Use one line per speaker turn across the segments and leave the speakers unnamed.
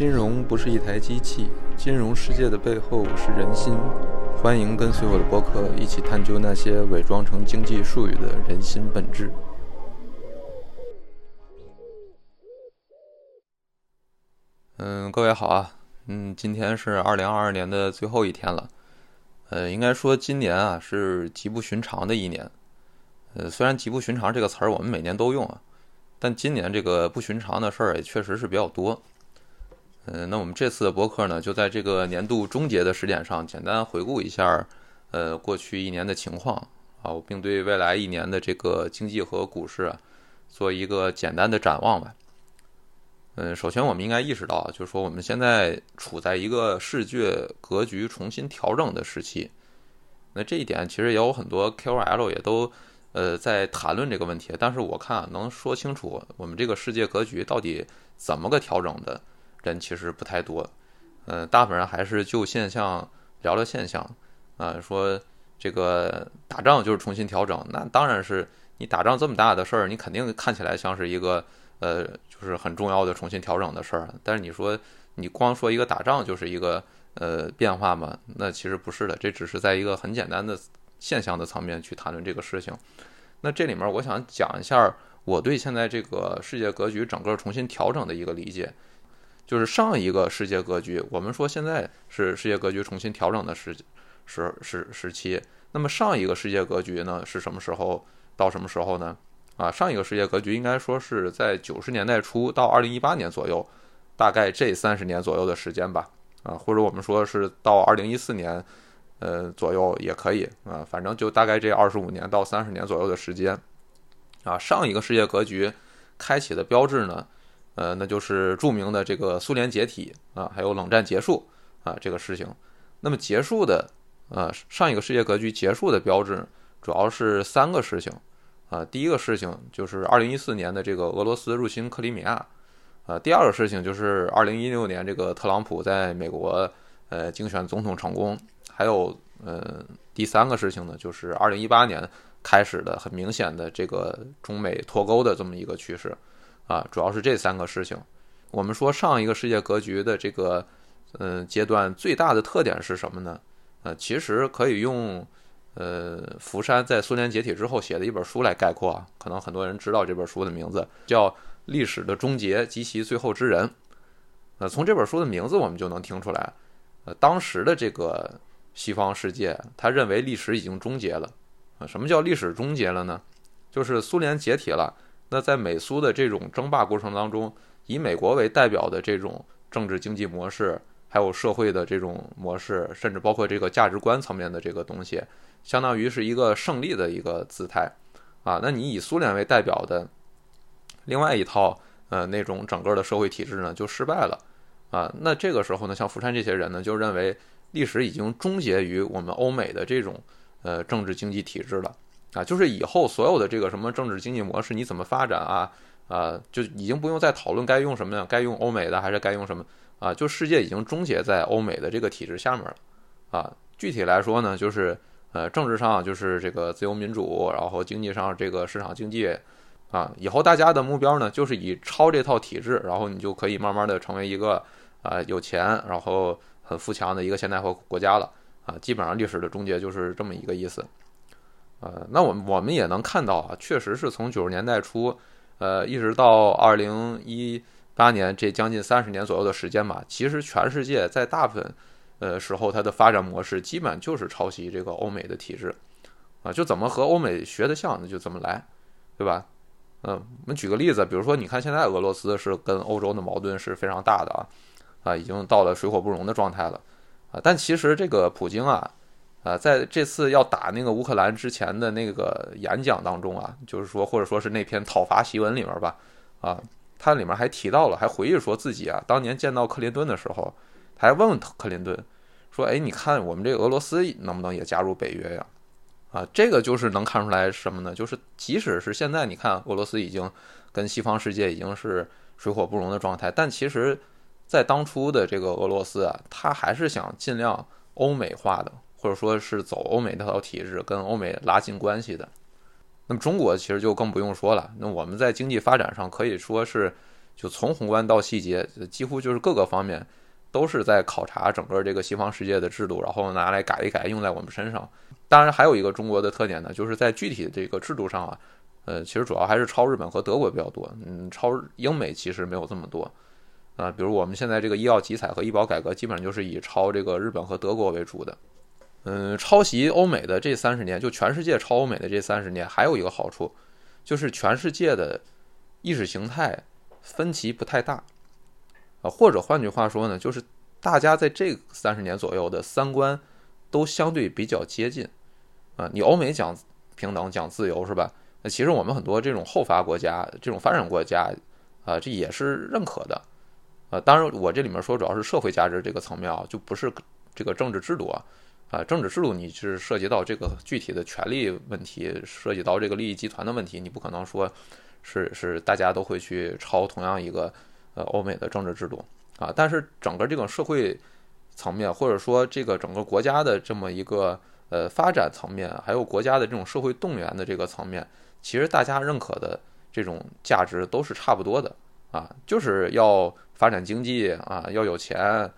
金融不是一台机器，金融世界的背后是人心。欢迎跟随我的博客一起探究那些伪装成经济术语的人心本质。嗯，各位好啊，嗯，今天是二零二二年的最后一天了。呃，应该说今年啊是极不寻常的一年。呃，虽然“极不寻常”这个词儿我们每年都用啊，但今年这个不寻常的事儿也确实是比较多。嗯，那我们这次的博客呢，就在这个年度终结的时点上，简单回顾一下，呃，过去一年的情况啊，并对未来一年的这个经济和股市，做一个简单的展望吧。嗯，首先我们应该意识到，就是说我们现在处在一个世界格局重新调整的时期。那这一点其实也有很多 KOL 也都呃在谈论这个问题，但是我看，能说清楚我们这个世界格局到底怎么个调整的。人其实不太多，嗯，大部分人还是就现象聊聊现象，啊，说这个打仗就是重新调整，那当然是你打仗这么大的事儿，你肯定看起来像是一个呃，就是很重要的重新调整的事儿。但是你说你光说一个打仗就是一个呃变化嘛？那其实不是的，这只是在一个很简单的现象的层面去谈论这个事情。那这里面我想讲一下我对现在这个世界格局整个重新调整的一个理解。就是上一个世界格局，我们说现在是世界格局重新调整的时时时时期。那么上一个世界格局呢，是什么时候到什么时候呢？啊，上一个世界格局应该说是在九十年代初到二零一八年左右，大概这三十年左右的时间吧。啊，或者我们说是到二零一四年，呃左右也可以啊，反正就大概这二十五年到三十年左右的时间。啊，上一个世界格局开启的标志呢？呃，那就是著名的这个苏联解体啊，还有冷战结束啊这个事情。那么结束的，呃，上一个世界格局结束的标志，主要是三个事情啊。第一个事情就是二零一四年的这个俄罗斯入侵克里米亚，啊，第二个事情就是二零一六年这个特朗普在美国呃竞选总统成功，还有呃第三个事情呢，就是二零一八年开始的很明显的这个中美脱钩的这么一个趋势。啊，主要是这三个事情。我们说上一个世界格局的这个，嗯，阶段最大的特点是什么呢？呃，其实可以用，呃，福山在苏联解体之后写的一本书来概括啊。可能很多人知道这本书的名字叫《历史的终结及其最后之人》。呃，从这本书的名字我们就能听出来，呃，当时的这个西方世界，他认为历史已经终结了。啊，什么叫历史终结了呢？就是苏联解体了。那在美苏的这种争霸过程当中，以美国为代表的这种政治经济模式，还有社会的这种模式，甚至包括这个价值观层面的这个东西，相当于是一个胜利的一个姿态啊。那你以苏联为代表的另外一套呃那种整个的社会体制呢，就失败了啊。那这个时候呢，像福山这些人呢，就认为历史已经终结于我们欧美的这种呃政治经济体制了。啊，就是以后所有的这个什么政治经济模式你怎么发展啊？啊，就已经不用再讨论该用什么呀？该用欧美的还是该用什么？啊，就世界已经终结在欧美的这个体制下面了。啊，具体来说呢，就是呃，政治上就是这个自由民主，然后经济上这个市场经济，啊，以后大家的目标呢，就是以超这套体制，然后你就可以慢慢的成为一个啊有钱，然后很富强的一个现代化国家了。啊，基本上历史的终结就是这么一个意思。呃，那我们我们也能看到啊，确实是从九十年代初，呃，一直到二零一八年这将近三十年左右的时间吧，其实全世界在大部分呃时候它的发展模式基本就是抄袭这个欧美的体制，啊，就怎么和欧美学的像，那就怎么来，对吧？嗯，我们举个例子，比如说你看现在俄罗斯是跟欧洲的矛盾是非常大的啊，啊，已经到了水火不容的状态了，啊，但其实这个普京啊。啊，在这次要打那个乌克兰之前的那个演讲当中啊，就是说，或者说是那篇讨伐檄文里面吧，啊，他里面还提到了，还回忆说自己啊，当年见到克林顿的时候，他还问问克林顿，说，哎，你看我们这俄罗斯能不能也加入北约呀？啊，这个就是能看出来什么呢？就是即使是现在，你看俄罗斯已经跟西方世界已经是水火不容的状态，但其实，在当初的这个俄罗斯啊，他还是想尽量欧美化的。或者说是走欧美那套体制，跟欧美拉近关系的，那么中国其实就更不用说了。那我们在经济发展上可以说是就从宏观到细节，几乎就是各个方面都是在考察整个这个西方世界的制度，然后拿来改一改，用在我们身上。当然，还有一个中国的特点呢，就是在具体的这个制度上啊，呃，其实主要还是抄日本和德国比较多，嗯，抄英美其实没有这么多。啊，比如我们现在这个医药集采和医保改革，基本上就是以抄这个日本和德国为主的。嗯，抄袭欧美的这三十年，就全世界抄欧美的这三十年，还有一个好处，就是全世界的意识形态分歧不太大。啊，或者换句话说呢，就是大家在这三十年左右的三观都相对比较接近。啊，你欧美讲平等、讲自由是吧？那其实我们很多这种后发国家、这种发展国家，啊，这也是认可的。啊，当然，我这里面说主要是社会价值这个层面啊，就不是这个政治制度啊，啊，政治制度你是涉及到这个具体的权利问题，涉及到这个利益集团的问题，你不可能说是是大家都会去抄同样一个呃欧美的政治制度啊，但是整个这种社会层面，或者说这个整个国家的这么一个呃发展层面，还有国家的这种社会动员的这个层面，其实大家认可的这种价值都是差不多的。啊，就是要发展经济啊，要有钱，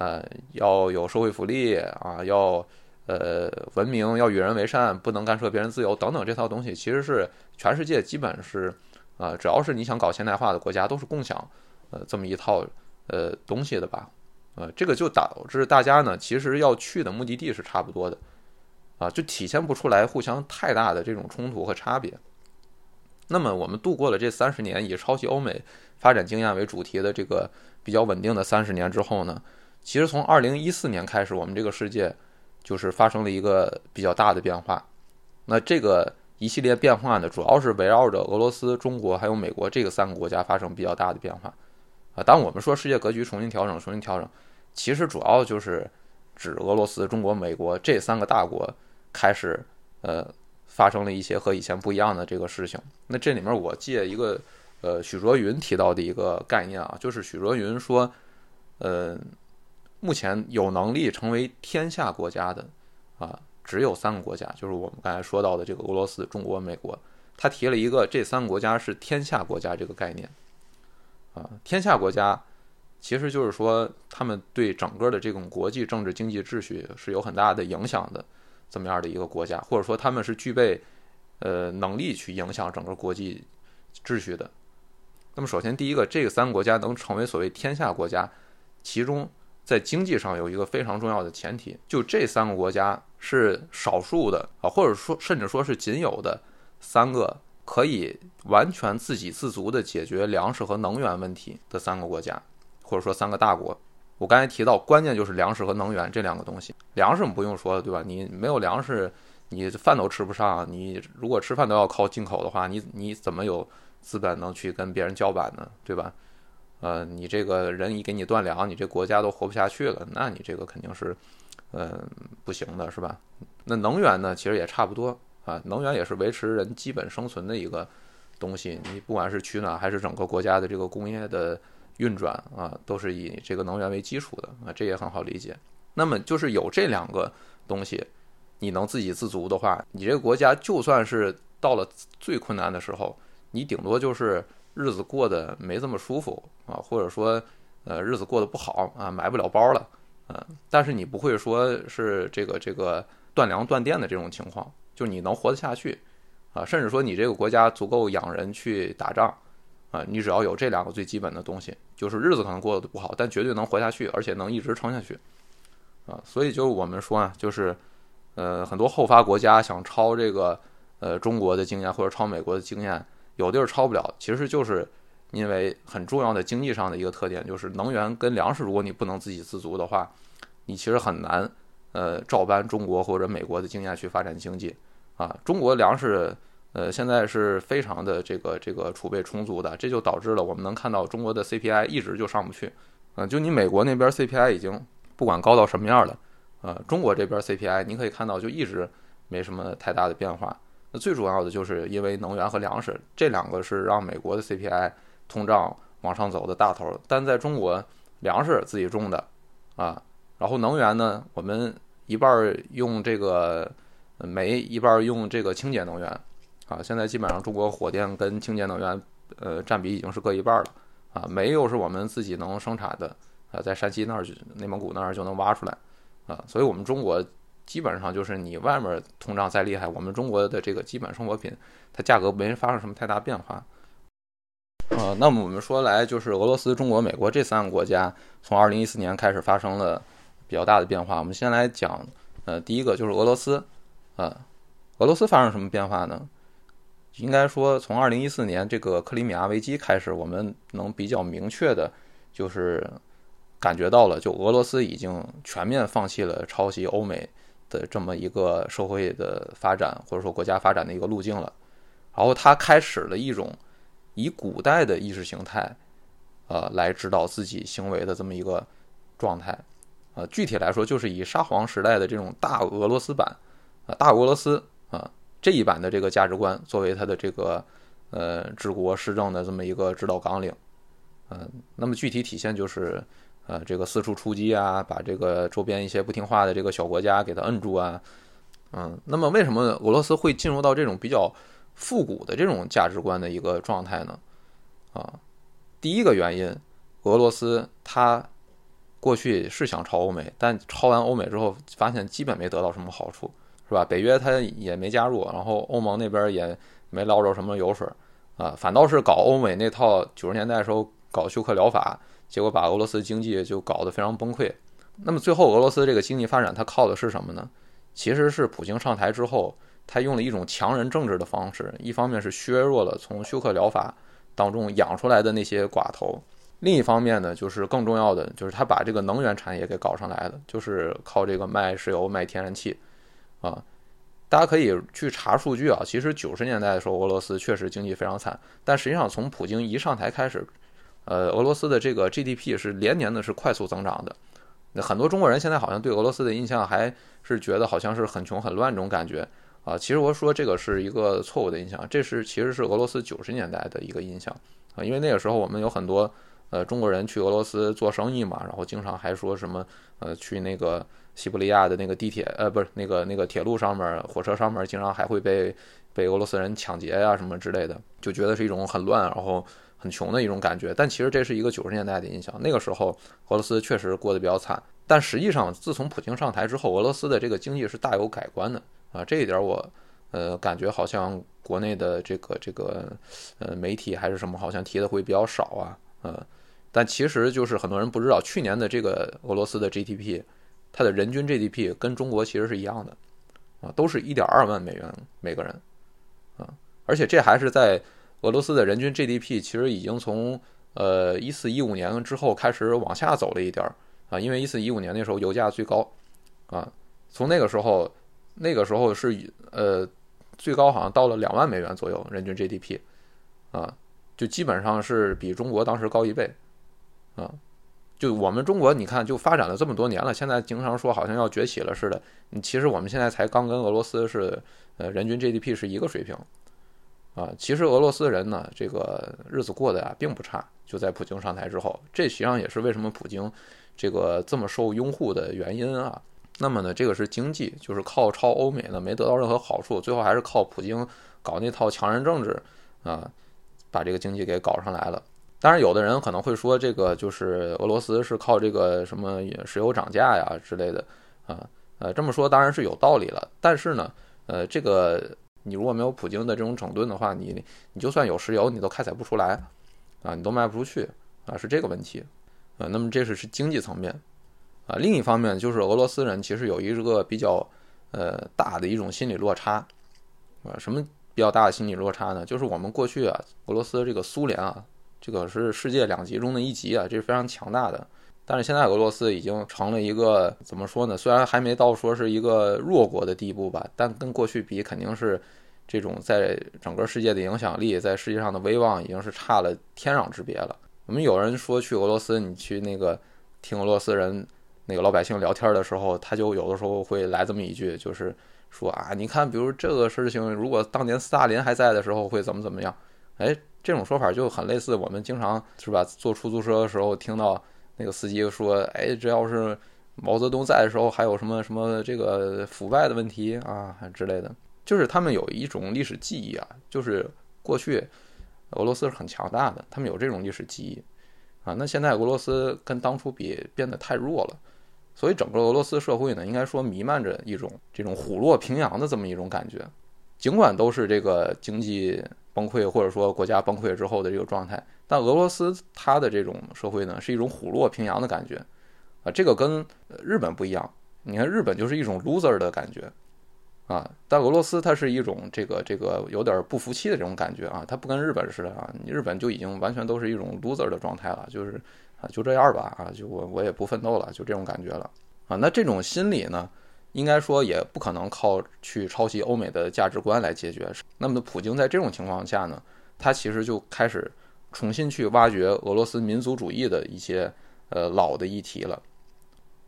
呃，要有社会福利啊，要呃文明，要与人为善，不能干涉别人自由等等这套东西，其实是全世界基本是啊，只要是你想搞现代化的国家，都是共享呃这么一套呃东西的吧？呃，这个就导致大家呢，其实要去的目的地是差不多的，啊，就体现不出来互相太大的这种冲突和差别。那么我们度过了这三十年以抄袭欧美发展经验为主题的这个比较稳定的三十年之后呢，其实从二零一四年开始，我们这个世界就是发生了一个比较大的变化。那这个一系列变化呢，主要是围绕着俄罗斯、中国还有美国这个三个国家发生比较大的变化。啊，当我们说世界格局重新调整、重新调整，其实主要就是指俄罗斯、中国、美国这三个大国开始呃。发生了一些和以前不一样的这个事情。那这里面我借一个呃许卓云提到的一个概念啊，就是许卓云说，呃，目前有能力成为天下国家的啊，只有三个国家，就是我们刚才说到的这个俄罗斯、中国、美国。他提了一个这三个国家是天下国家这个概念啊，天下国家其实就是说他们对整个的这种国际政治经济秩序是有很大的影响的。这么样的一个国家，或者说他们是具备，呃，能力去影响整个国际秩序的。那么，首先第一个，这个三个国家能成为所谓天下国家，其中在经济上有一个非常重要的前提，就这三个国家是少数的啊，或者说甚至说是仅有的三个可以完全自给自足的解决粮食和能源问题的三个国家，或者说三个大国。我刚才提到，关键就是粮食和能源这两个东西。粮食我们不用说了，对吧？你没有粮食，你饭都吃不上。你如果吃饭都要靠进口的话，你你怎么有资本能去跟别人叫板呢？对吧？呃，你这个人一给你断粮，你这国家都活不下去了，那你这个肯定是，嗯，不行的，是吧？那能源呢，其实也差不多啊。能源也是维持人基本生存的一个东西。你不管是取暖还是整个国家的这个工业的。运转啊，都是以这个能源为基础的啊，这也很好理解。那么就是有这两个东西，你能自给自足的话，你这个国家就算是到了最困难的时候，你顶多就是日子过得没这么舒服啊，或者说呃日子过得不好啊，买不了包了，嗯，但是你不会说是这个这个断粮断电的这种情况，就你能活得下去啊，甚至说你这个国家足够养人去打仗。啊，你只要有这两个最基本的东西，就是日子可能过得不好，但绝对能活下去，而且能一直撑下去，啊，所以就是我们说啊，就是，呃，很多后发国家想抄这个，呃，中国的经验或者抄美国的经验，有地儿超不了，其实就是因为很重要的经济上的一个特点，就是能源跟粮食，如果你不能自给自足的话，你其实很难，呃，照搬中国或者美国的经验去发展经济，啊，中国粮食。呃，现在是非常的这个这个储备充足的，这就导致了我们能看到中国的 CPI 一直就上不去。嗯，就你美国那边 CPI 已经不管高到什么样了，呃，中国这边 CPI 你可以看到就一直没什么太大的变化。那最主要的就是因为能源和粮食这两个是让美国的 CPI 通胀往上走的大头，但在中国粮食自己种的啊，然后能源呢，我们一半用这个煤，一半用这个清洁能源。啊，现在基本上中国火电跟清洁能源，呃，占比已经是各一半了，啊，煤又是我们自己能生产的啊，在山西那儿、内蒙古那儿就能挖出来啊，所以我们中国基本上就是你外面通胀再厉害，我们中国的这个基本生活品它价格没发生什么太大变化。呃，那么我们说来就是俄罗斯、中国、美国这三个国家从二零一四年开始发生了比较大的变化。我们先来讲，呃，第一个就是俄罗斯，啊，俄罗斯发生什么变化呢？应该说从二零一四年这个克里米亚危机开始，我们能比较明确的，就是感觉到了，就俄罗斯已经全面放弃了抄袭欧美的这么一个社会的发展或者说国家发展的一个路径了，然后他开始了一种。以古代的意识形态，呃，来指导自己行为的这么一个状态，呃，具体来说就是以沙皇时代的这种大俄罗斯版，啊，大俄罗斯啊这一版的这个价值观作为他的这个呃治国施政的这么一个指导纲领，嗯，那么具体体现就是呃这个四处出击啊，把这个周边一些不听话的这个小国家给他摁住啊，嗯，那么为什么俄罗斯会进入到这种比较？复古的这种价值观的一个状态呢，啊，第一个原因，俄罗斯它过去是想超欧美，但超完欧美之后，发现基本没得到什么好处，是吧？北约它也没加入，然后欧盟那边也没捞着什么油水，啊，反倒是搞欧美那套九十年代时候搞休克疗法，结果把俄罗斯经济就搞得非常崩溃。那么最后俄罗斯这个经济发展，它靠的是什么呢？其实是普京上台之后。他用了一种强人政治的方式，一方面是削弱了从休克疗法当中养出来的那些寡头，另一方面呢，就是更重要的，就是他把这个能源产业给搞上来了，就是靠这个卖石油、卖天然气，啊，大家可以去查数据啊。其实九十年代的时候，俄罗斯确实经济非常惨，但实际上从普京一上台开始，呃，俄罗斯的这个 GDP 是连年的是快速增长的。那很多中国人现在好像对俄罗斯的印象还是觉得好像是很穷很乱这种感觉。啊，其实我说这个是一个错误的印象，这是其实是俄罗斯九十年代的一个印象啊，因为那个时候我们有很多呃中国人去俄罗斯做生意嘛，然后经常还说什么呃去那个西伯利亚的那个地铁呃不是那个那个铁路上面火车上面经常还会被被俄罗斯人抢劫呀什么之类的，就觉得是一种很乱然后很穷的一种感觉，但其实这是一个九十年代的印象，那个时候俄罗斯确实过得比较惨，但实际上自从普京上台之后，俄罗斯的这个经济是大有改观的。啊，这一点我，呃，感觉好像国内的这个这个，呃，媒体还是什么，好像提的会比较少啊，呃，但其实就是很多人不知道，去年的这个俄罗斯的 GDP，它的人均 GDP 跟中国其实是一样的，啊，都是一点二万美元每个人，啊，而且这还是在俄罗斯的人均 GDP 其实已经从呃一四一五年之后开始往下走了一点儿啊，因为一四一五年那时候油价最高，啊，从那个时候。那个时候是呃最高好像到了两万美元左右人均 GDP，啊，就基本上是比中国当时高一倍，啊，就我们中国你看就发展了这么多年了，现在经常说好像要崛起了似的，其实我们现在才刚跟俄罗斯是呃人均 GDP 是一个水平，啊，其实俄罗斯人呢这个日子过得呀并不差，就在普京上台之后，这实际上也是为什么普京这个这么受拥护的原因啊。那么呢，这个是经济，就是靠抄欧美呢，没得到任何好处，最后还是靠普京搞那套强人政治啊，把这个经济给搞上来了。当然，有的人可能会说，这个就是俄罗斯是靠这个什么石油涨价呀之类的啊，呃，这么说当然是有道理了。但是呢，呃，这个你如果没有普京的这种整顿的话，你你就算有石油，你都开采不出来啊，你都卖不出去啊，是这个问题啊。那么这是是经济层面。啊，另一方面就是俄罗斯人其实有一个比较，呃，大的一种心理落差，啊，什么比较大的心理落差呢？就是我们过去啊，俄罗斯这个苏联啊，这个是世界两极中的一极啊，这是非常强大的。但是现在俄罗斯已经成了一个怎么说呢？虽然还没到说是一个弱国的地步吧，但跟过去比，肯定是这种在整个世界的影响力，在世界上的威望已经是差了天壤之别了。我们有人说去俄罗斯，你去那个听俄罗斯人。那个老百姓聊天的时候，他就有的时候会来这么一句，就是说啊，你看，比如这个事情，如果当年斯大林还在的时候，会怎么怎么样？哎，这种说法就很类似我们经常是吧，坐出租车的时候听到那个司机说，哎，这要是毛泽东在的时候，还有什么什么这个腐败的问题啊之类的，就是他们有一种历史记忆啊，就是过去俄罗斯是很强大的，他们有这种历史记忆。啊。那现在俄罗斯跟当初比变得太弱了，所以整个俄罗斯社会呢，应该说弥漫着一种这种虎落平阳的这么一种感觉。尽管都是这个经济崩溃或者说国家崩溃之后的这个状态，但俄罗斯它的这种社会呢，是一种虎落平阳的感觉啊。这个跟日本不一样，你看日本就是一种 loser 的感觉。啊，但俄罗斯它是一种这个这个有点不服气的这种感觉啊，它不跟日本似的啊，你日本就已经完全都是一种 loser 的状态了，就是啊就这样吧啊，就我我也不奋斗了，就这种感觉了啊。那这种心理呢，应该说也不可能靠去抄袭欧美的价值观来解决。那么普京在这种情况下呢，他其实就开始重新去挖掘俄罗斯民族主义的一些呃老的议题了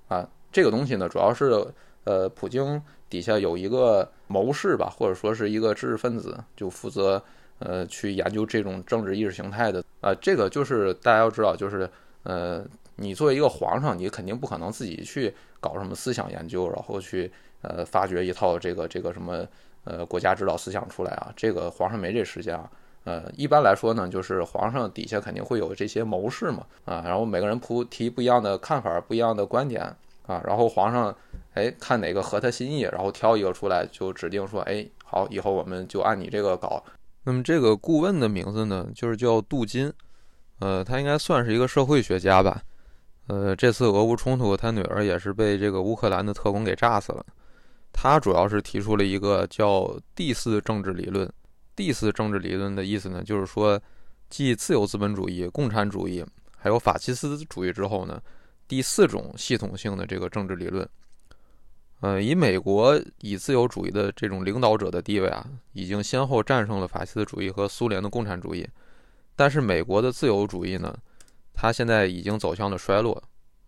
啊。这个东西呢，主要是呃普京。底下有一个谋士吧，或者说是一个知识分子，就负责呃去研究这种政治意识形态的啊。这个就是大家要知道，就是呃，你作为一个皇上，你肯定不可能自己去搞什么思想研究，然后去呃发掘一套这个这个什么呃国家指导思想出来啊。这个皇上没这时间啊。呃，一般来说呢，就是皇上底下肯定会有这些谋士嘛啊，然后每个人铺提不一样的看法，不一样的观点啊，然后皇上。哎，看哪个合他心意，然后挑一个出来，就指定说，哎，好，以后我们就按你这个搞。那么这个顾问的名字呢，就是叫杜金，呃，他应该算是一个社会学家吧。呃，这次俄乌冲突，他女儿也是被这个乌克兰的特工给炸死了。他主要是提出了一个叫第四政治理论。第四政治理论的意思呢，就是说，继自由资本主义、共产主义还有法西斯主义之后呢，第四种系统性的这个政治理论。呃，以美国以自由主义的这种领导者的地位啊，已经先后战胜了法西斯主义和苏联的共产主义。但是美国的自由主义呢，它现在已经走向了衰落。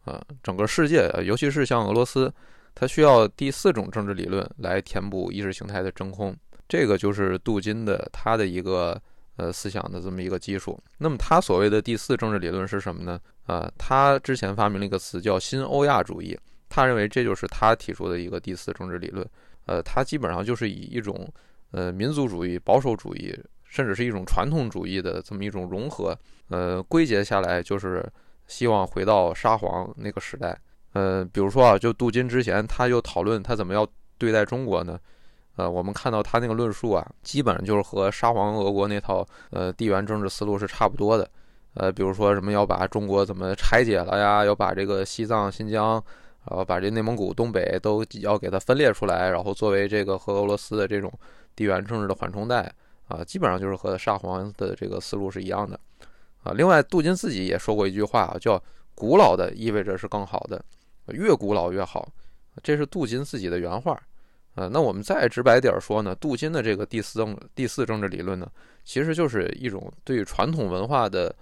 啊，整个世界，尤其是像俄罗斯，它需要第四种政治理论来填补意识形态的真空。这个就是杜金的他的一个呃思想的这么一个基础。那么他所谓的第四政治理论是什么呢？啊，他之前发明了一个词叫新欧亚主义。他认为这就是他提出的一个第四政治理论，呃，他基本上就是以一种呃民族主义、保守主义，甚至是一种传统主义的这么一种融合，呃，归结下来就是希望回到沙皇那个时代，呃，比如说啊，就镀金之前，他就讨论他怎么要对待中国呢？呃，我们看到他那个论述啊，基本上就是和沙皇俄国那套呃地缘政治思路是差不多的，呃，比如说什么要把中国怎么拆解了呀，要把这个西藏、新疆。然后把这内蒙古、东北都要给它分裂出来，然后作为这个和俄罗斯的这种地缘政治的缓冲带啊，基本上就是和沙皇的这个思路是一样的啊。另外，杜金自己也说过一句话啊，叫“古老的意味着是更好的，越古老越好”，这是杜金自己的原话啊。那我们再直白点说呢，杜金的这个第四政第四政治理论呢，其实就是一种对传统文化的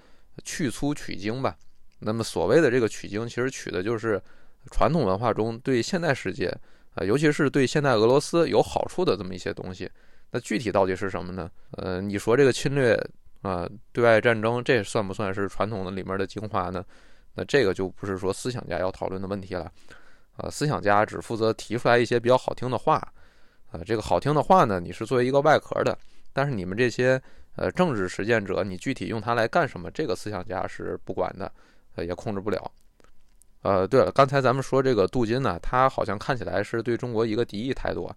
去粗取精吧。那么所谓的这个取精，其实取的就是。传统文化中对现代世界啊，尤其是对现代俄罗斯有好处的这么一些东西，那具体到底是什么呢？呃，你说这个侵略啊，对外战争，这算不算是传统的里面的精华呢？那这个就不是说思想家要讨论的问题了。啊，思想家只负责提出来一些比较好听的话，啊，这个好听的话呢，你是作为一个外壳的，但是你们这些呃政治实践者，你具体用它来干什么，这个思想家是不管的，呃，也控制不了。呃，对了，刚才咱们说这个杜金呢，他好像看起来是对中国一个敌意态度，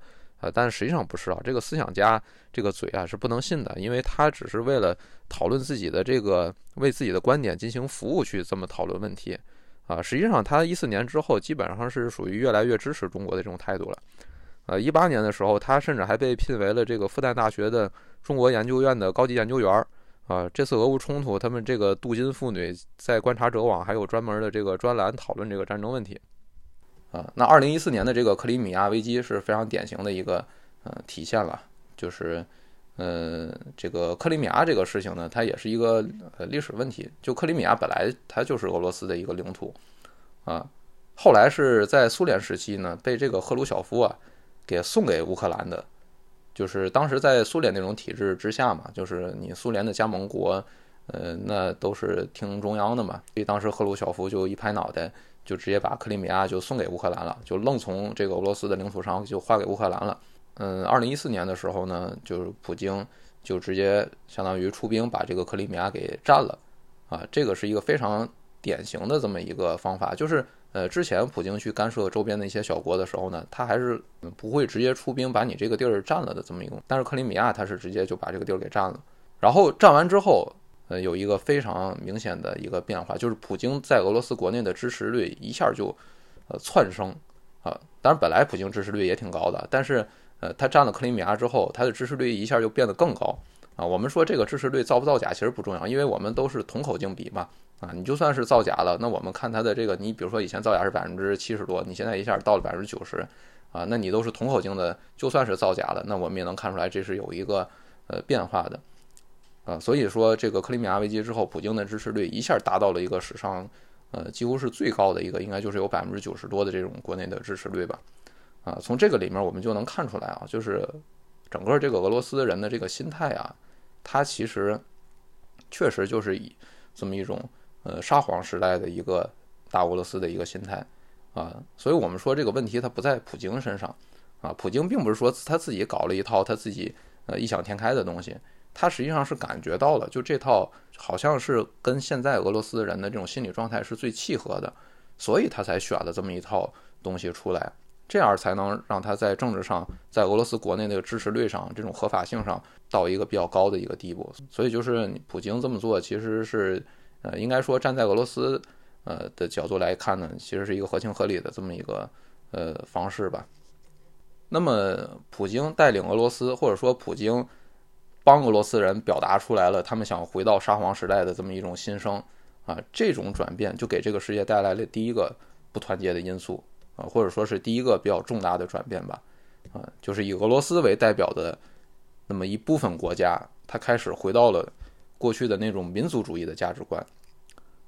呃，但实际上不是啊。这个思想家这个嘴啊是不能信的，因为他只是为了讨论自己的这个为自己的观点进行服务去这么讨论问题啊。实际上，他一四年之后基本上是属于越来越支持中国的这种态度了。呃，一八年的时候，他甚至还被聘为了这个复旦大学的中国研究院的高级研究员。啊，这次俄乌冲突，他们这个镀金妇女在观察者网还有专门的这个专栏讨论这个战争问题。啊，那二零一四年的这个克里米亚危机是非常典型的一个呃体现了，就是呃这个克里米亚这个事情呢，它也是一个呃历史问题。就克里米亚本来它就是俄罗斯的一个领土啊，后来是在苏联时期呢，被这个赫鲁晓夫啊给送给乌克兰的。就是当时在苏联那种体制之下嘛，就是你苏联的加盟国，呃，那都是听中央的嘛。所以当时赫鲁晓夫就一拍脑袋，就直接把克里米亚就送给乌克兰了，就愣从这个俄罗斯的领土上就划给乌克兰了。嗯，二零一四年的时候呢，就是普京就直接相当于出兵把这个克里米亚给占了，啊，这个是一个非常典型的这么一个方法，就是呃，之前普京去干涉周边的一些小国的时候呢，他还是不会直接出兵把你这个地儿占了的这么一个，但是克里米亚他是直接就把这个地儿给占了，然后占完之后，呃，有一个非常明显的一个变化，就是普京在俄罗斯国内的支持率一下就呃窜升啊，当然本来普京支持率也挺高的，但是呃，他占了克里米亚之后，他的支持率一下就变得更高。啊，我们说这个支持率造不造假其实不重要，因为我们都是同口径比嘛。啊，你就算是造假了，那我们看它的这个，你比如说以前造假是百分之七十多，你现在一下到了百分之九十，啊，那你都是同口径的，就算是造假了，那我们也能看出来这是有一个呃变化的。啊，所以说这个克里米亚危机之后，普京的支持率一下达到了一个史上呃几乎是最高的一个，应该就是有百分之九十多的这种国内的支持率吧。啊，从这个里面我们就能看出来啊，就是整个这个俄罗斯人的这个心态啊。他其实确实就是以这么一种呃沙皇时代的一个大俄罗斯的一个心态啊，所以我们说这个问题它不在普京身上啊，普京并不是说他自己搞了一套他自己呃异想天开的东西，他实际上是感觉到了，就这套好像是跟现在俄罗斯人的这种心理状态是最契合的，所以他才选了这么一套东西出来。这样才能让他在政治上，在俄罗斯国内那个支持率上，这种合法性上到一个比较高的一个地步。所以就是普京这么做，其实是，呃，应该说站在俄罗斯，呃的角度来看呢，其实是一个合情合理的这么一个呃方式吧。那么普京带领俄罗斯，或者说普京帮俄罗斯人表达出来了他们想回到沙皇时代的这么一种心声啊，这种转变就给这个世界带来了第一个不团结的因素。啊，或者说是第一个比较重大的转变吧，啊，就是以俄罗斯为代表的那么一部分国家，它开始回到了过去的那种民族主义的价值观，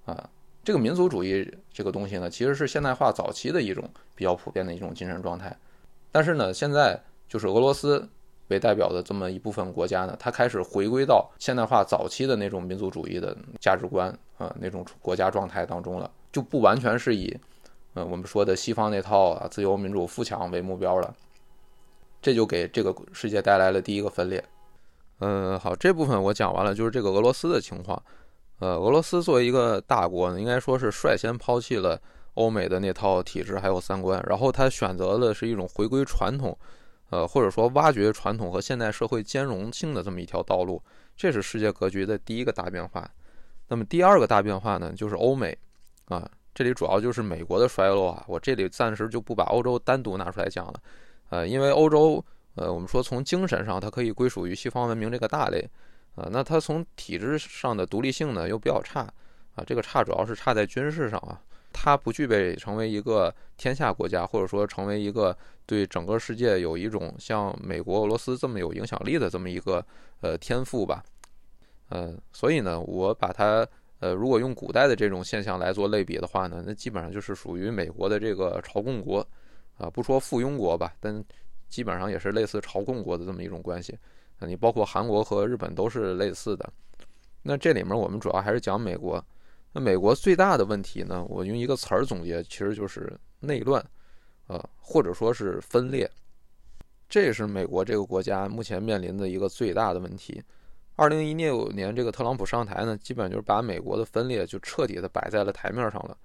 啊，这个民族主义这个东西呢，其实是现代化早期的一种比较普遍的一种精神状态，但是呢，现在就是俄罗斯为代表的这么一部分国家呢，它开始回归到现代化早期的那种民族主义的价值观啊，那种国家状态当中了，就不完全是以。嗯，我们说的西方那套啊，自由、民主、富强为目标了，这就给这个世界带来了第一个分裂。嗯，好，这部分我讲完了，就是这个俄罗斯的情况。呃，俄罗斯作为一个大国呢，应该说是率先抛弃了欧美的那套体制还有三观，然后他选择的是一种回归传统，呃，或者说挖掘传统和现代社会兼容性的这么一条道路，这是世界格局的第一个大变化。那么第二个大变化呢，就是欧美啊。这里主要就是美国的衰落啊，我这里暂时就不把欧洲单独拿出来讲了，呃，因为欧洲，呃，我们说从精神上它可以归属于西方文明这个大类，啊，那它从体制上的独立性呢又比较差，啊，这个差主要是差在军事上啊，它不具备成为一个天下国家，或者说成为一个对整个世界有一种像美国、俄罗斯这么有影响力的这么一个呃天赋吧，呃，所以呢，我把它。呃，如果用古代的这种现象来做类比的话呢，那基本上就是属于美国的这个朝贡国，啊，不说附庸国吧，但基本上也是类似朝贡国的这么一种关系。啊，你包括韩国和日本都是类似的。那这里面我们主要还是讲美国。那美国最大的问题呢，我用一个词儿总结，其实就是内乱，呃，或者说是分裂。这是美国这个国家目前面临的一个最大的问题。二零一六年，这个特朗普上台呢，基本就是把美国的分裂就彻底的摆在了台面上了，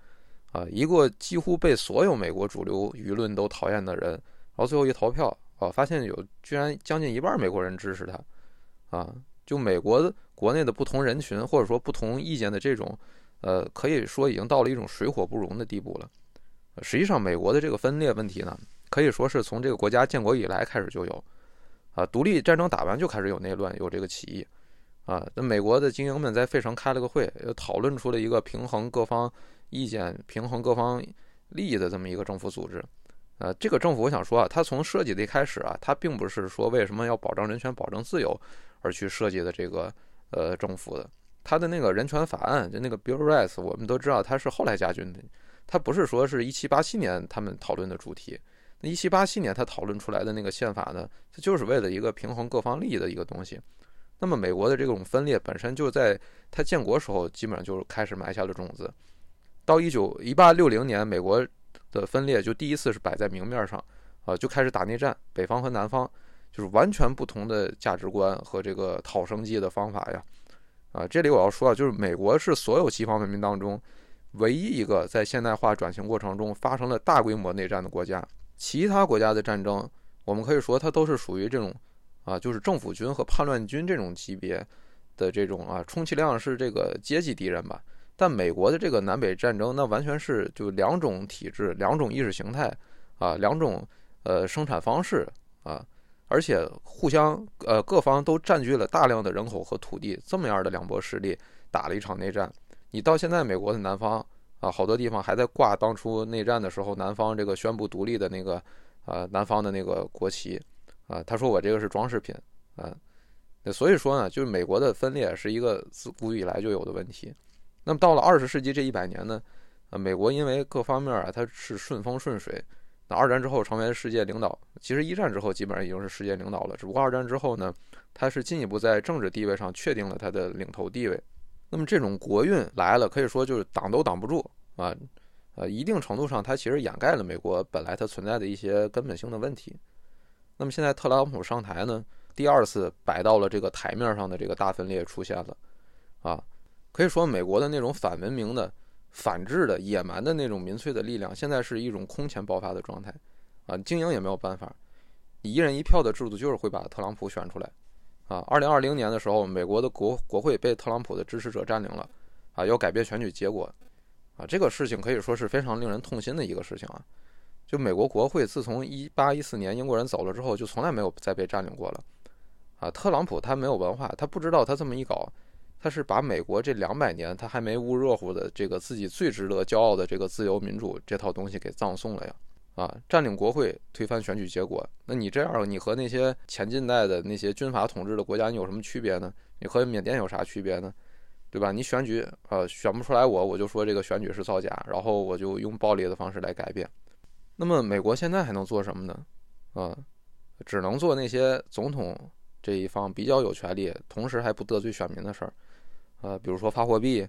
啊，一个几乎被所有美国主流舆论都讨厌的人，然后最后一投票，啊，发现有居然将近一半美国人支持他，啊，就美国国内的不同人群或者说不同意见的这种，呃，可以说已经到了一种水火不容的地步了。实际上，美国的这个分裂问题呢，可以说是从这个国家建国以来开始就有，啊，独立战争打完就开始有内乱，有这个起义。啊，那美国的精英们在费城开了个会，又讨论出了一个平衡各方意见、平衡各方利益的这么一个政府组织。呃，这个政府我想说啊，它从设计的一开始啊，它并不是说为什么要保障人权、保证自由而去设计的这个呃政府的。他的那个人权法案，就那个 Bill Rights，我们都知道他是后来加军的，他不是说是一七八七年他们讨论的主题。那一七八七年他讨论出来的那个宪法呢，它就是为了一个平衡各方利益的一个东西。那么美国的这种分裂本身就在他建国时候基本上就开始埋下了种子，到一九一八六零年，美国的分裂就第一次是摆在明面上，啊，就开始打内战，北方和南方就是完全不同的价值观和这个讨生计的方法呀，啊，这里我要说啊，就是美国是所有西方文明当中
唯一一个在现代化转型过程中发生了大规模内战的国家。其他国家的战争，我们可以说它都是属于这种，啊，就是政府军和叛乱军这种级别的这种啊，充其量是这个阶级敌人吧。但美国的这个南北战争，那完全是就两种体制、两种意识形态啊，两种呃生产方式啊，而且互相呃各方都占据了大量的人口和土地，这么样的两波势力打了一场内战。你到现在美国的南方啊，好多地方还在挂当初内战的时候南方这个宣布独立的那个呃南方的那个国旗啊，他说我这个是装饰品啊，所以说呢，就是美国的分裂是一个自古以来就有的问题。那么到了二十世纪这一百年呢，呃，美国因为各方面啊，它是顺风顺水。二战之后成为世界领导，其实一战之后基本上已经是世界领导了。只不过二战之后呢，它是进一步在政治地位上确定了它的领头地位。那么这种国运来了，可以说就是挡都挡不住啊，呃，一定程度上它其实掩盖了美国本来它存在的一些根本性的问题。那么现在特朗普上台呢，第二次摆到了这个台面上的这个大分裂出现了，啊。可以说，美国的那种反文明的、反制的、野蛮的那种民粹的力量，现在是一种空前爆发的状态，啊，精英也没有办法，一人一票的制度就是会把特朗普选出来，啊，二零二零年的时候，美国的国国会被特朗普的支持者占领了，啊，要改变选举结果，啊，这个事情可以说是非常令人痛心的一个事情啊，就美国国会自从一八一四年英国人走了之后，就从来没有再被占领过了，啊，特朗普他没有文化，他不知道他这么一搞。他是把美国这两百年他还没捂热乎的这个自己最值得骄傲的这个自由民主这套东西给葬送了呀！啊，占领国会，推翻选举结果，那你这样，你和那些前近代的那些军阀统治的国家你有什么区别呢？你和缅甸有啥区别呢？对吧？你选举，呃，选不出来我，我就说这个选举是造假，然后我就用暴力的方式来改变。那么美国现在还能做什么呢？啊，只能做那些总统这一方比较有权利，同时还不得罪选民的事儿。呃，比如说发货币，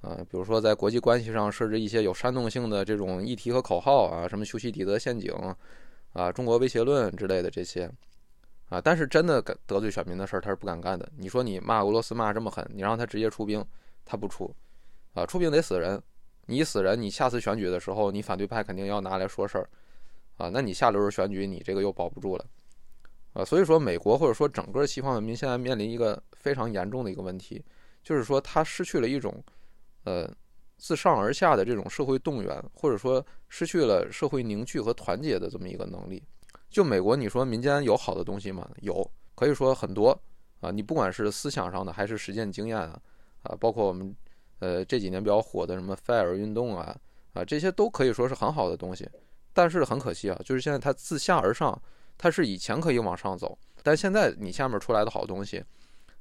啊，比如说在国际关系上设置一些有煽动性的这种议题和口号啊，什么修昔底德陷阱，啊，中国威胁论之类的这些，啊，但是真的得罪选民的事儿，他是不敢干的。你说你骂俄罗斯骂这么狠，你让他直接出兵，他不出，啊，出兵得死人，你死人，你下次选举的时候，你反对派肯定要拿来说事儿，啊，那你下轮选举你这个又保不住了，啊，所以说美国或者说整个西方文明现在面临一个非常严重的一个问题。就是说，他失去了一种，呃，自上而下的这种社会动员，或者说失去了社会凝聚和团结的这么一个能力。就美国，你说民间有好的东西吗？有，可以说很多啊。你不管是思想上的，还是实践经验啊，啊，包括我们呃这几年比较火的什么 FIRE 运动啊，啊，这些都可以说是很好的东西。但是很可惜啊，就是现在它自下而上，它是以前可以往上走，但现在你下面出来的好东西，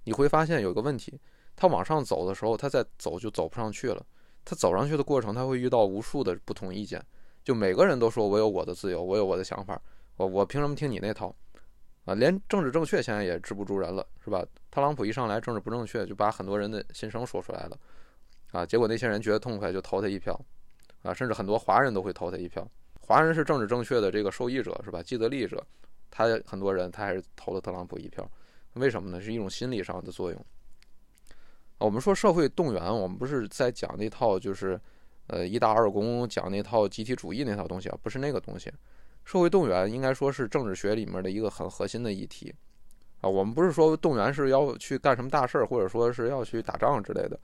你会发现有个问题。他往上走的时候，他再走就走不上去了。他走上去的过程，他会遇到无数的不同意见。就每个人都说我有我的自由，我有我的想法，我我凭什么听你那套？啊，连政治正确现在也治不住人了，是吧？特朗普一上来政治不正确，就把很多人的心声说出来了。啊，结果那些人觉得痛快，就投他一票。啊，甚至很多华人都会投他一票。华人是政治正确的这个受益者，是吧？既得利益者，他很多人他还是投了特朗普一票。为什么呢？是一种心理上的作用。我们说社会动员，我们不是在讲那套，就是，呃，一大二公讲那套集体主义那套东西啊，不是那个东西。社会动员应该说是政治学里面的一个很核心的议题，啊，我们不是说动员是要去干什么大事儿，或者说是要去打仗之类的，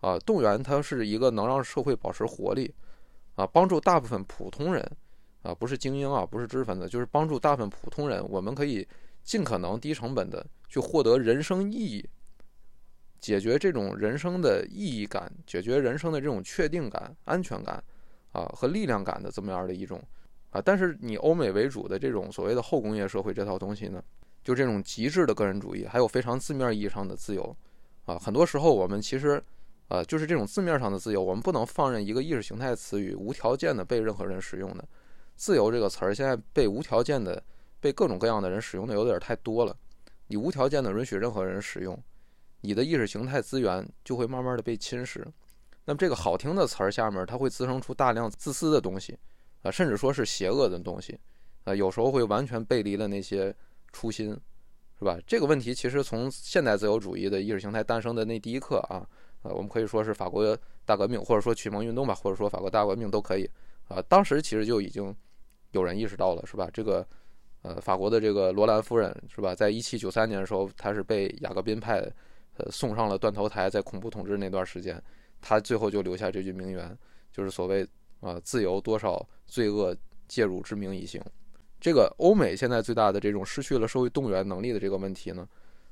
啊，动员它是一个能让社会保持活力，啊，帮助大部分普通人，啊，不是精英啊，不是知识分子，就是帮助大部分普通人，我们可以尽可能低成本的去获得人生意义。解决这种人生的意义感，解决人生的这种确定感、安全感，啊和力量感的这么样的一种，啊，但是你欧美为主的这种所谓的后工业社会这套东西呢，就这种极致的个人主义，还有非常字面意义上的自由，啊，很多时候我们其实，啊，就是这种字面上的自由，我们不能放任一个意识形态词语无条件的被任何人使用的，自由这个词儿现在被无条件的被各种各样的人使用的有点太多了，你无条件的允许任何人使用。你的意识形态资源就会慢慢的被侵蚀，那么这个好听的词儿下面，它会滋生出大量自私的东西，啊，甚至说是邪恶的东西，啊，有时候会完全背离了那些初心，是吧？这个问题其实从现代自由主义的意识形态诞生的那第一刻啊，呃，我们可以说是法国大革命，或者说启蒙运动吧，或者说法国大革命都可以啊。当时其实就已经有人意识到了，是吧？这个呃，法国的这个罗兰夫人，是吧？在一七九三年的时候，她是被雅各宾派呃送上了断头台，在恐怖统治那段时间，他最后就留下这句名言，就是所谓啊，自由多少罪恶介入之名以行。这个欧美现在最大的这种失去了社会动员能力的这个问题呢，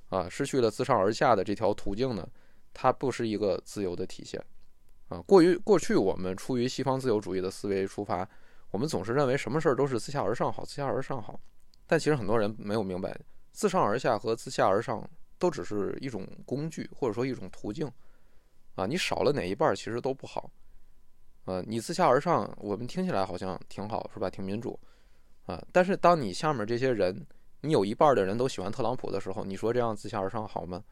啊，失去了自上而下的这条途径呢。它不是一个自由的体现，啊，过于过去我们出于西方自由主义的思维出发，我们总是认为什么事儿都是自下而上好，自下而上好。但其实很多人没有明白，自上而下和自下而上都只是一种工具，或者说一种途径，啊，你少了哪一半其实都不好，呃，你自下而上，我们听起来好像挺好，是吧？挺民主，啊，但是当你下面这些人，你有一半的人都喜欢特朗普的时候，你说这样自下而上好吗？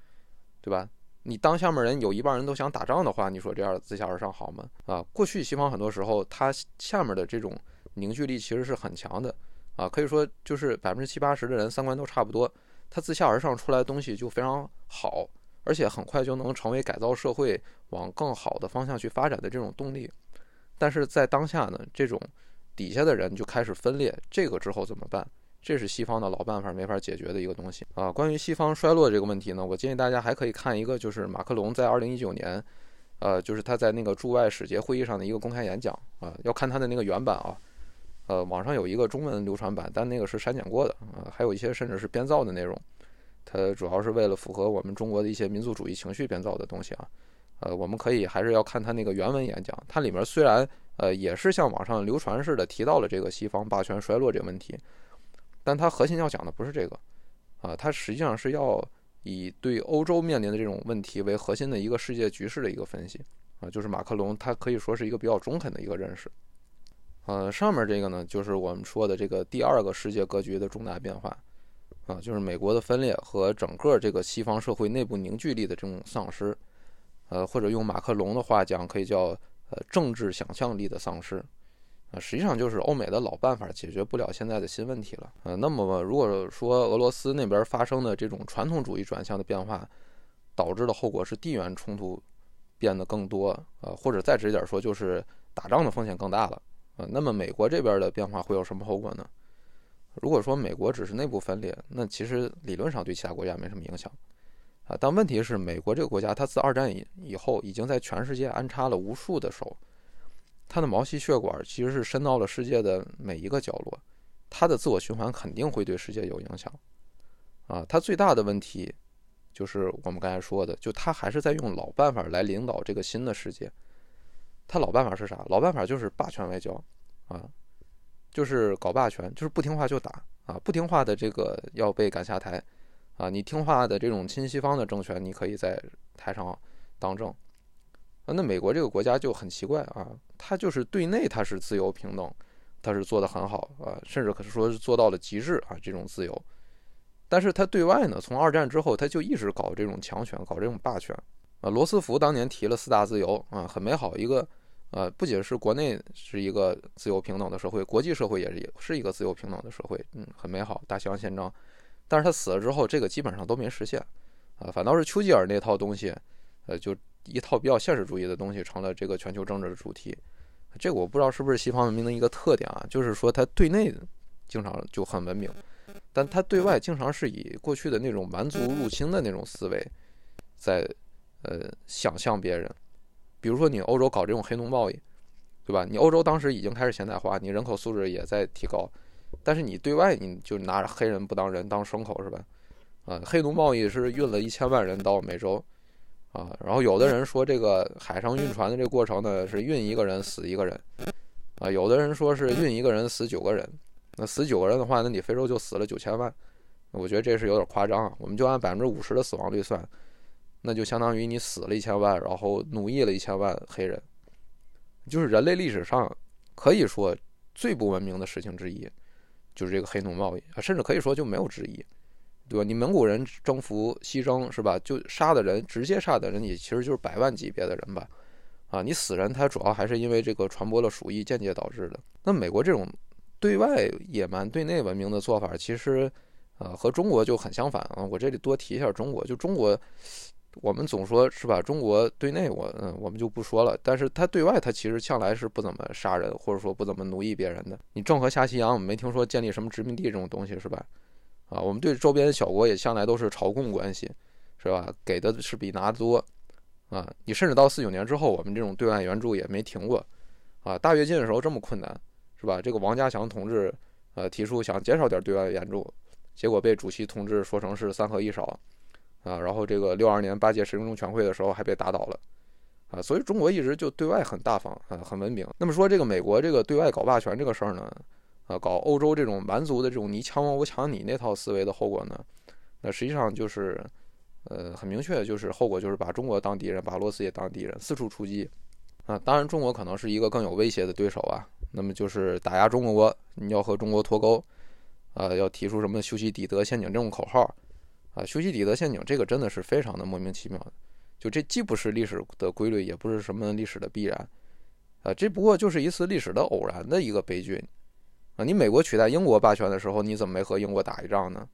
对吧？你当下面人有一半人都想打仗的话，你说这样自下而上好吗？啊，过去西方很多时候，它下面的这种凝聚力其实是很强的，啊，可以说就是百分之七八十的人三观都差不多，他自下而上出来的东西就非常好，而且很快就能成为改造社会往更好的方向去发展的这种动力。但是在当下呢，这种底下的人就开始分裂，这个之后怎么办？这是西方的老办法没法解决的一个东西啊。关于西方衰落这个问题呢，我建议大家还可以看一个，就是马克龙在二零一九年，呃，就是他在那个驻外使节会议上的一个公开演讲啊。要看他的那个原版啊，呃，网上有一个中文流传版，但那个是删减过的啊，还有一些甚至是编造的内容。它主要是为了符合我们中国的一些民族主义情绪编造的东西啊。呃，我们可以还是要看他那个原文演讲，它里面虽然呃也是像网上流传似的提到了这个西方霸权衰落这个问题。但它核心要讲的不是这个，啊，它实际上是要以对欧洲面临的这种问题为核心的一个世界局势的一个分析，啊，就是马克龙他可以说是一个比较中肯的一个认识，呃，上面这个呢就是我们说的这个第二个世界格局的重大变化，啊，就是美国的分裂和整个这个西方社会内部凝聚力的这种丧失，呃，或者用马克龙的话讲，可以叫呃政治想象力的丧失。啊，实际上就是欧美的老办法解决不了现在的新问题了。呃，那么如果说俄罗斯那边发生的这种传统主义转向的变化，导致的后果是地缘冲突变得更多，呃，或者再直接点说就是打仗的风险更大了。呃，那么美国这边的变化会有什么后果呢？如果说美国只是内部分裂，那其实理论上对其他国家没什么影响。啊，但问题是美国这个国家，它自二战以以后已经在全世界安插了无数的手。它的毛细血管其实是伸到了世界的每一个角落，它的自我循环肯定会对世界有影响，啊，它最大的问题就是我们刚才说的，就它还是在用老办法来领导这个新的世界。他老办法是啥？老办法就是霸权外交，啊，就是搞霸权，就是不听话就打，啊，不听话的这个要被赶下台，啊，你听话的这种亲西方的政权，你可以在台上当政。那美国这个国家就很奇怪啊，它就是对内它是自由平等，它是做的很好啊，甚至可是说是做到了极致啊这种自由，但是它对外呢，从二战之后，它就一直搞这种强权，搞这种霸权啊。罗斯福当年提了四大自由啊，很美好一个，呃，不仅是国内是一个自由平等的社会，国际社会也是也是一个自由平等的社会，嗯，很美好，大西洋宪章。但是他死了之后，这个基本上都没实现啊，反倒是丘吉尔那套东西，呃，就。一套比较现实主义的东西成了这个全球政治的主题，这个我不知道是不是西方文明的一个特点啊，就是说它对内经常就很文明，但它对外经常是以过去的那种蛮族入侵的那种思维，在呃想象别人，比如说你欧洲搞这种黑奴贸易，对吧？你欧洲当时已经开始现代化，你人口素质也在提高，但是你对外你就拿着黑人不当人当牲口是吧？啊，黑奴贸易是运了一千万人到美洲。啊，然后有的人说这个海上运船的这个过程呢，是运一个人死一个人，啊，有的人说是运一个人死九个人，那死九个人的话，那你非洲就死了九千万，我觉得这是有点夸张啊。我们就按百分之五十的死亡率算，那就相当于你死了一千万，然后奴役了一千万黑人，就是人类历史上可以说最不文明的事情之一，就是这个黑奴贸易啊，甚至可以说就没有之一。对吧？你蒙古人征服西征是吧？就杀的人，直接杀的人，你其实就是百万级别的人吧？啊，你死人，他主要还是因为这个传播了鼠疫，间接导致的。那美国这种对外野蛮、对内文明的做法，其实，呃，和中国就很相反啊。我这里多提一下中国，就中国，我们总说是吧？中国对内我嗯我们就不说了，但是他对外他其实向来是不怎么杀人，或者说不怎么奴役别人的。你郑和下西洋，我们没听说建立什么殖民地这种东西是吧？啊，我们对周边小国也向来都是朝贡关系，是吧？给的是比拿的多，啊，你甚至到四九年之后，我们这种对外援助也没停过，啊，大跃进的时候这么困难，是吧？这个王家祥同志呃提出想减少点对外援助，结果被主席同志说成是三合一少。啊，然后这个六二年八届十中全会的时候还被打倒了，啊，所以中国一直就对外很大方，啊，很文明。那么说这个美国这个对外搞霸权这个事儿呢，啊，搞欧洲这种蛮族的这种你抢我我抢你那套思维的后果呢，那实际上就是，呃，很明确，就是后果就是把中国当敌人，把俄罗斯也当敌人，四处出击，啊，当然中国可能是一个更有威胁的对手啊，那么就是打压中国，你要和中国脱钩，啊，要提出什么修昔底德陷阱这种口号。啊，修昔底德陷阱这个真的是非常的莫名其妙的，就这既不是历史的规律，也不是什么历史的必然，啊，这不过就是一次历史的偶然的一个悲剧，啊，你美国取代英国霸权的时候，你怎么没和英国打一仗呢？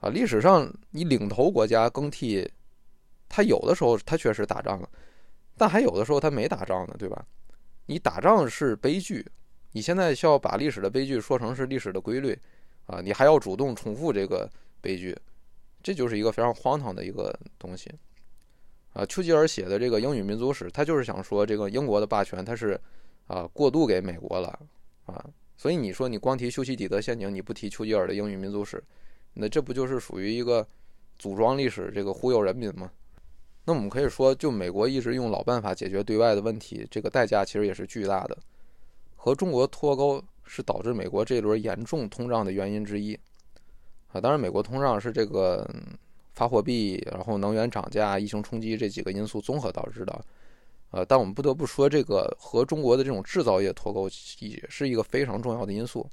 啊，历史上你领头国家更替，他有的时候他确实打仗了，但还有的时候他没打仗呢，对吧？你打仗是悲剧，你现在需要把历史的悲剧说成是历史的规律，啊，你还要主动重复这个悲剧。这就是一个非常荒唐的一个东西，啊，丘吉尔写的这个英语民族史，他就是想说这个英国的霸权它是啊过渡给美国了啊，所以你说你光提修昔底德陷阱，你不提丘吉尔的英语民族史，那这不就是属于一个组装历史这个忽悠人民吗？那我们可以说，就美国一直用老办法解决对外的问题，这个代价其实也是巨大的，和中国脱钩是导致美国这轮严重通胀的原因之一。啊，当然，美国通胀是这个发货币，然后能源涨价、疫情冲击这几个因素综合导致的。呃，但我们不得不说，这个和中国的这种制造业脱钩也是一个非常重要的因素。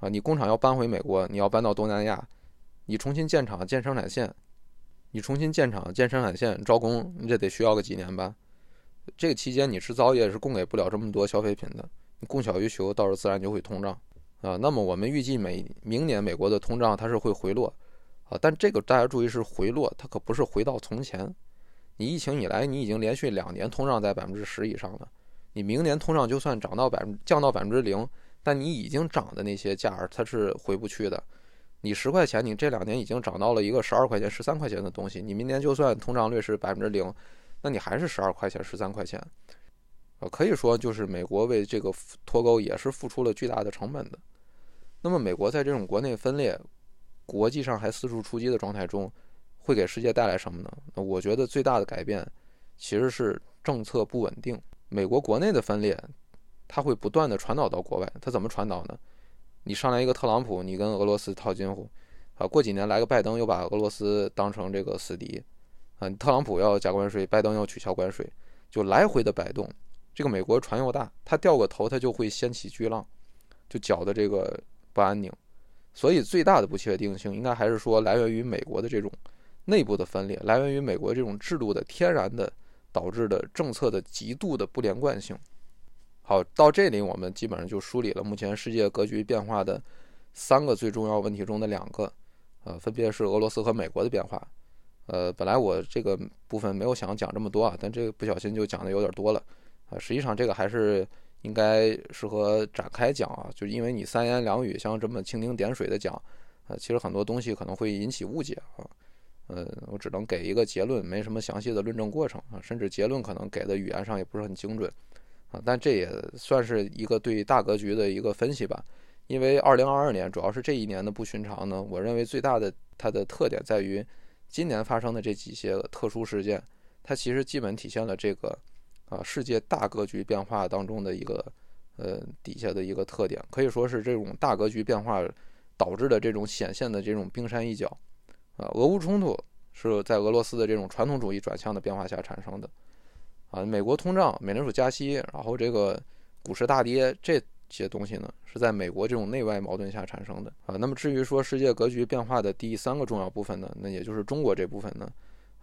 啊，你工厂要搬回美国，你要搬到东南亚，你重新建厂、建生产线，你重新建厂、建生产线、招工，你这得需要个几年吧？这个期间，你制造业是供给不了这么多消费品的，你供小于求，到时候自然就会通胀。啊，那么我们预计每明年美国的通胀它是会回落，啊，但这个大家注意是回落，它可不是回到从前。你疫情以来，你已经连续两年通胀在百分之十以上了，你明年通胀就算涨到百分降到百分之零，但你已经涨的那些价它是回不去的。你十块钱，你这两年已经涨到了一个十二块钱、十三块钱的东西，你明年就算通胀率是百分之零，那你还是十二块钱、十三块钱。呃，可以说就是美国为这个脱钩也是付出了巨大的成本的。那么，美国在这种国内分裂、国际上还四处出击的状态中，会给世界带来什么呢？那我觉得最大的改变其实是政策不稳定。美国国内的分裂，它会不断的传导到国外。它怎么传导呢？你上来一个特朗普，你跟俄罗斯套近乎，啊，过几年来个拜登，又把俄罗斯当成这个死敌，啊，特朗普要加关税，拜登要取消关税，就来回的摆动。这个美国船又大，它掉个头，它就会掀起巨浪，就搅的这个。不安宁，所以最大的不确定性应该还是说来源于美国的这种内部的分裂，来源于美国这种制度的天然的导致的政策的极度的不连贯性。好，到这里我们基本上就梳理了目前世界格局变化的三个最重要问题中的两个，呃，分别是俄罗斯和美国的变化。呃，本来我这个部分没有想讲这么多啊，但这个不小心就讲的有点多了，啊，实际上这个还是。应该适合展开讲啊，就因为你三言两语像这么蜻蜓点水的讲，呃，其实很多东西可能会引起误解啊，呃，我只能给一个结论，没什么详细的论证过程啊，甚至结论可能给的语言上也不是很精准啊，但这也算是一个对大格局的一个分析吧。因为二零二二年主要是这一年的不寻常呢，我认为最大的它的特点在于今年发生的这几些特殊事件，它其实基本体现了这个。啊，世界大格局变化当中的一个，呃，底下的一个特点，可以说是这种大格局变化导致的这种显现的这种冰山一角。啊，俄乌冲突是在俄罗斯的这种传统主义转向的变化下产生的。啊，美国通胀、美联储加息，然后这个股市大跌，这些东西呢，是在美国这种内外矛盾下产生的。啊，那么至于说世界格局变化的第三个重要部分呢，那也就是中国这部分呢。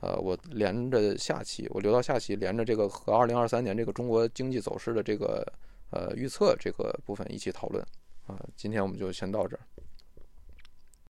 呃，我连着下期，我留到下期，连着这个和二零二三年这个中国经济走势的这个呃预测这个部分一起讨论。啊，今天我们就先到这儿。